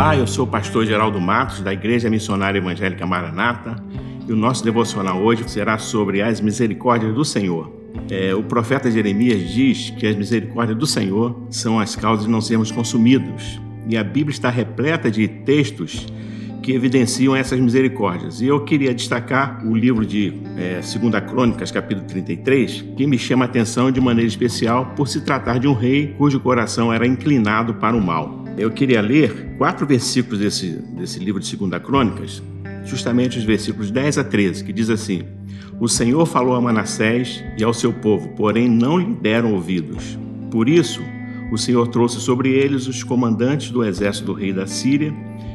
Olá, eu sou o pastor Geraldo Matos, da Igreja Missionária Evangélica Maranata, e o nosso devocional hoje será sobre as misericórdias do Senhor. É, o profeta Jeremias diz que as misericórdias do Senhor são as causas de não sermos consumidos, e a Bíblia está repleta de textos que evidenciam essas misericórdias. E eu queria destacar o livro de é, 2 Crônicas, capítulo 33, que me chama a atenção de maneira especial por se tratar de um rei cujo coração era inclinado para o mal. Eu queria ler quatro versículos desse, desse livro de 2 Crônicas, justamente os versículos 10 a 13, que diz assim: O Senhor falou a Manassés e ao seu povo, porém não lhe deram ouvidos. Por isso, o Senhor trouxe sobre eles os comandantes do exército do rei da Síria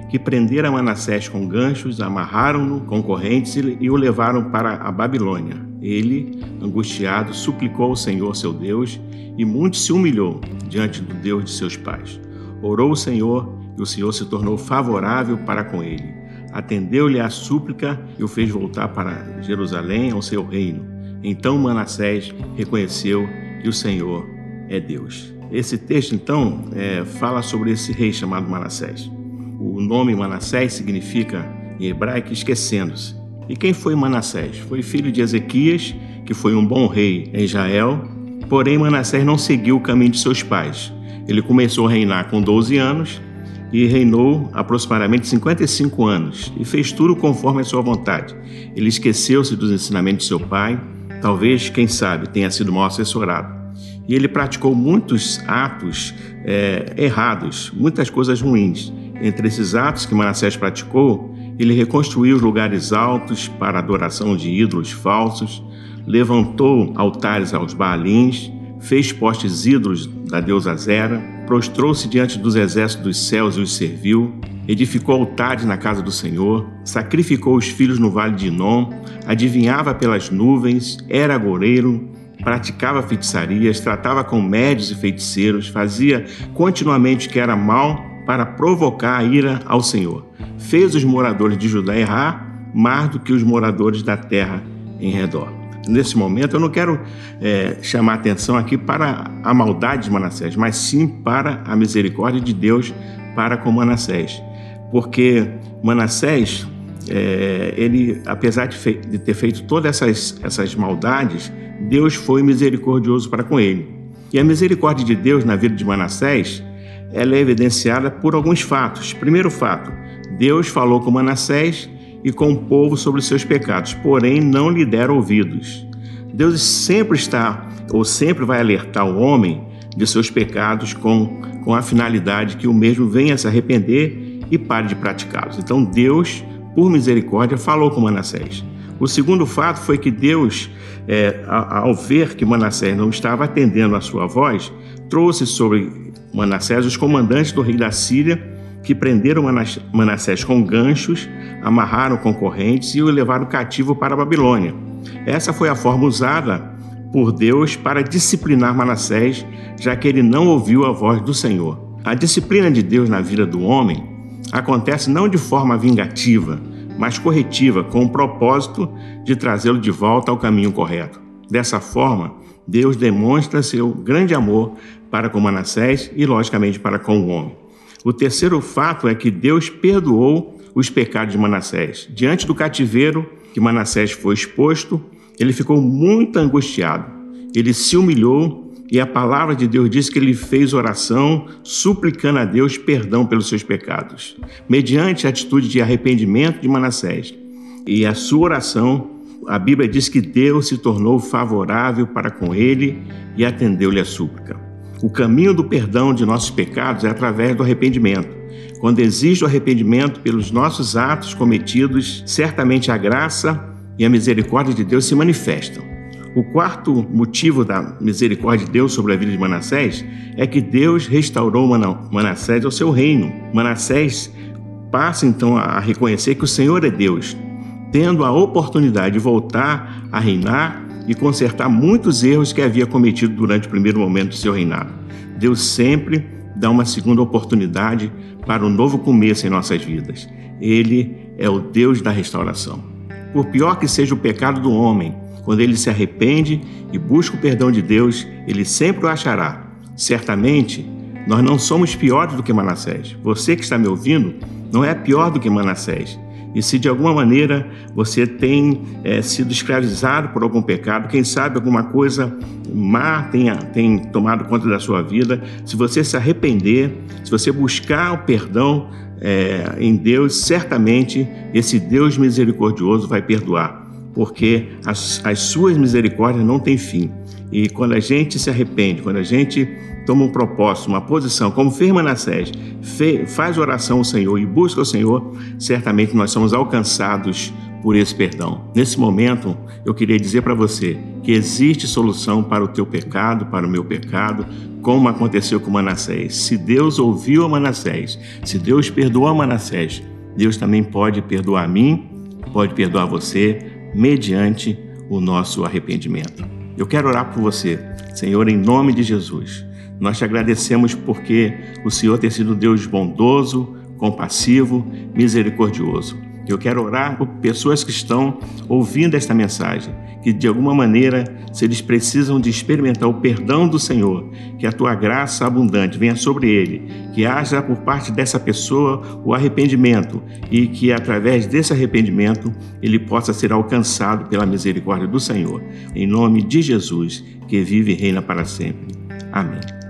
que prenderam Manassés com ganchos, amarraram-no com correntes e o levaram para a Babilônia. Ele, angustiado, suplicou ao Senhor seu Deus e muito se humilhou diante do Deus de seus pais. Orou o Senhor e o Senhor se tornou favorável para com ele. Atendeu-lhe a súplica e o fez voltar para Jerusalém, ao seu reino. Então Manassés reconheceu que o Senhor é Deus. Esse texto, então, é, fala sobre esse rei chamado Manassés. O nome Manassés significa, em hebraico, esquecendo-se. E quem foi Manassés? Foi filho de Ezequias, que foi um bom rei em Israel. Porém, Manassés não seguiu o caminho de seus pais. Ele começou a reinar com 12 anos e reinou aproximadamente 55 anos e fez tudo conforme a sua vontade. Ele esqueceu-se dos ensinamentos de seu pai, talvez, quem sabe, tenha sido mal assessorado. E ele praticou muitos atos é, errados, muitas coisas ruins. Entre esses atos que Manassés praticou, ele reconstruiu os lugares altos para adoração de ídolos falsos, levantou altares aos Baalins, fez postes ídolos da deusa Zera, prostrou-se diante dos exércitos dos céus e os serviu, edificou altares na casa do Senhor, sacrificou os filhos no vale de Inom, adivinhava pelas nuvens, era agoreiro, praticava feitiçarias, tratava com médios e feiticeiros, fazia continuamente o que era mal para provocar a ira ao Senhor. Fez os moradores de Judá errar mais do que os moradores da terra em redor. Nesse momento, eu não quero é, chamar atenção aqui para a maldade de Manassés, mas sim para a misericórdia de Deus para com Manassés. Porque Manassés, é, ele, apesar de, de, ter feito todas essas, essas maldades, Deus foi misericordioso para com ele. E a misericórdia de Deus na vida de Manassés ela é evidenciada por alguns fatos. Primeiro fato, Deus falou com Manassés e com o povo sobre seus pecados, porém não lhe deram ouvidos. Deus sempre está ou sempre vai alertar o homem de seus pecados com, com a finalidade que o mesmo venha se arrepender e pare de praticá-los. Então Deus, por misericórdia, falou com Manassés. O segundo fato foi que Deus, é, ao ver que Manassés não estava atendendo a sua voz, trouxe sobre Manassés os comandantes do rei da Síria, que prenderam Manassés com ganchos, amarraram com correntes e o levaram cativo para a Babilônia. Essa foi a forma usada por Deus para disciplinar Manassés, já que ele não ouviu a voz do Senhor. A disciplina de Deus na vida do homem acontece não de forma vingativa, mas corretiva, com o propósito de trazê-lo de volta ao caminho correto. Dessa forma, Deus demonstra seu grande amor para com Manassés e, logicamente, para com o homem. O terceiro fato é que Deus perdoou os pecados de Manassés. Diante do cativeiro que Manassés foi exposto, ele ficou muito angustiado. Ele se humilhou e a palavra de Deus diz que ele fez oração suplicando a Deus perdão pelos seus pecados, mediante a atitude de arrependimento de Manassés. E a sua oração, a Bíblia diz que Deus se tornou favorável para com ele e atendeu-lhe a súplica. O caminho do perdão de nossos pecados é através do arrependimento. Quando existe o arrependimento pelos nossos atos cometidos, certamente a graça e a misericórdia de Deus se manifestam. O quarto motivo da misericórdia de Deus sobre a vida de Manassés é que Deus restaurou Manassés ao seu reino. Manassés passa então a reconhecer que o Senhor é Deus, tendo a oportunidade de voltar a reinar e consertar muitos erros que havia cometido durante o primeiro momento do seu reinado. Deus sempre dá uma segunda oportunidade para um novo começo em nossas vidas. Ele é o Deus da restauração. Por pior que seja o pecado do homem, quando ele se arrepende e busca o perdão de Deus, ele sempre o achará. Certamente, Nós não somos piores do que Manassés. Você que está me ouvindo não é pior do que Manassés. E se de alguma maneira você tem é, sido escravizado por algum pecado, quem sabe alguma coisa má tenha, tomado conta da sua vida, se você se arrepender, se você buscar o perdão é, em Deus, certamente esse Deus misericordioso vai perdoar, porque as, as suas misericórdias não têm fim. E quando a gente se arrepende, quando a gente toma um propósito, uma posição, como fez Manassés, faz oração ao Senhor e busca o Senhor, certamente nós somos alcançados por esse perdão. Nesse momento, eu queria dizer para você que existe solução para o teu pecado, para o meu pecado, como aconteceu com Manassés. Se Deus ouviu a Manassés, se Deus perdoou a Manassés, Deus também pode perdoar a mim, pode perdoar você, mediante o nosso arrependimento. Eu quero orar por você, Senhor, em nome de Jesus. Nós te agradecemos porque o Senhor tem sido Deus bondoso, compassivo, misericordioso. Eu quero orar por pessoas que estão ouvindo esta mensagem, que de alguma maneira, se eles precisam de experimentar o perdão do Senhor, que a tua graça abundante venha sobre ele, que haja por parte dessa pessoa o arrependimento e que através desse arrependimento ele possa ser alcançado pela misericórdia do Senhor. Em nome de Jesus, que vive e reina para sempre. Amém.